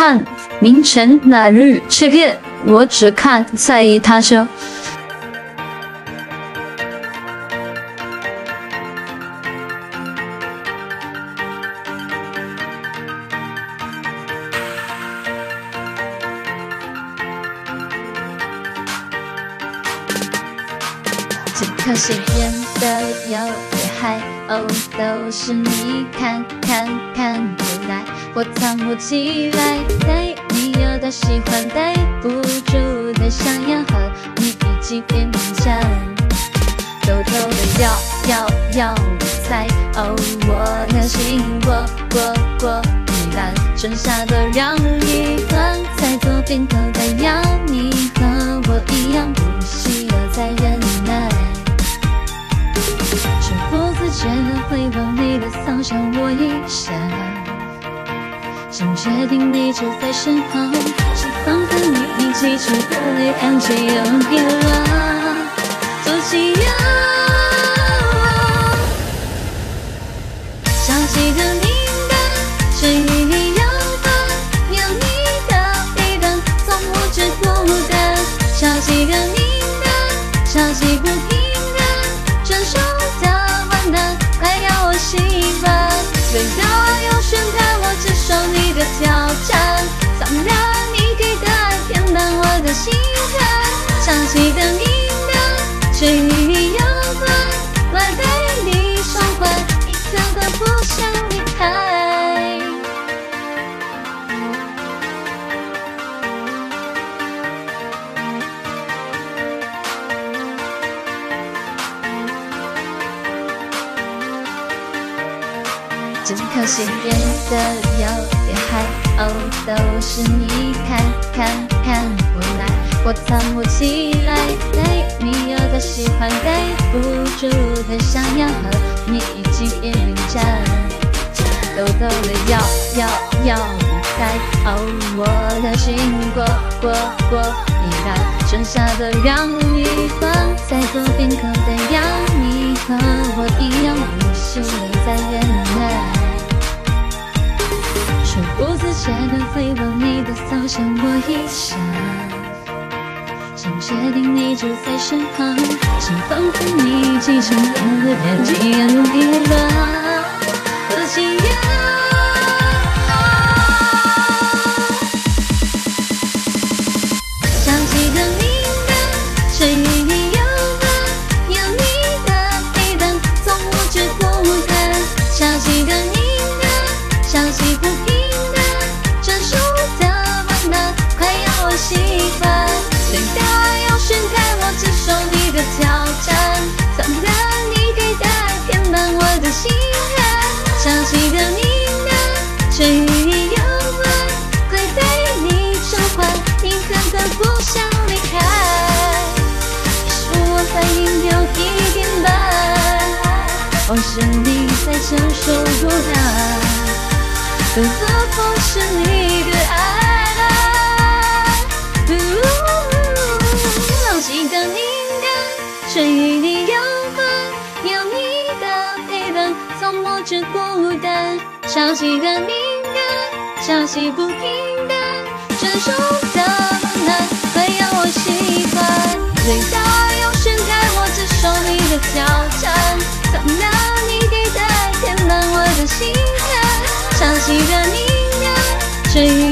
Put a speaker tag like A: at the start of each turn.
A: 看明晨那日切片，我只看在意他生。这颗心变得有点嗨哦，都是你看看看不来，我藏不起来，对你有的喜欢，逮不住的想要和你一起变名将，偷偷的要要要猜哦，我的心过过过一半，剩下的让你放在左边口袋，要你和我一样不需要再忍耐。是不自觉的会往你的方向我一下，想确定你就在身旁，是仿佛你一起去的黑暗却又变了，多奇妙。小溪的敏感，是与你有关，有你的陪伴，从不知孤单。小溪的敏感，小溪不平这颗心变得有点嗨哦，都是你看看看不来，我藏不起来，对你有的喜欢，对不住的想要和你一起变名将，偷偷的要要要离开哦，我的心过过过一半，剩下的让你放在左边口袋，让你和我一样确定你就在身旁，是仿佛你一起成变的眼睛又一乱，多奇妙。小溪的敏感，是与你有关，有你的陪伴，从无知孤单。小溪的敏感，小溪不平淡，成熟的完蛋，快要我习惯。对到爱要宣开，我接受你的挑战，放任你给的爱填满我的心坎。小溪的敏感，却与你有关，会被你召唤，一刻都不想离开。也许我反应有一点慢，或是你在承受孤单，可能不是你的伴，从不知孤单。小溪的敏感，小溪不平淡，成熟的难，会让我习惯。对到爱又宣开，我接受你的挑战，放任你给的爱填满我的心坎。小溪的敏感，却与。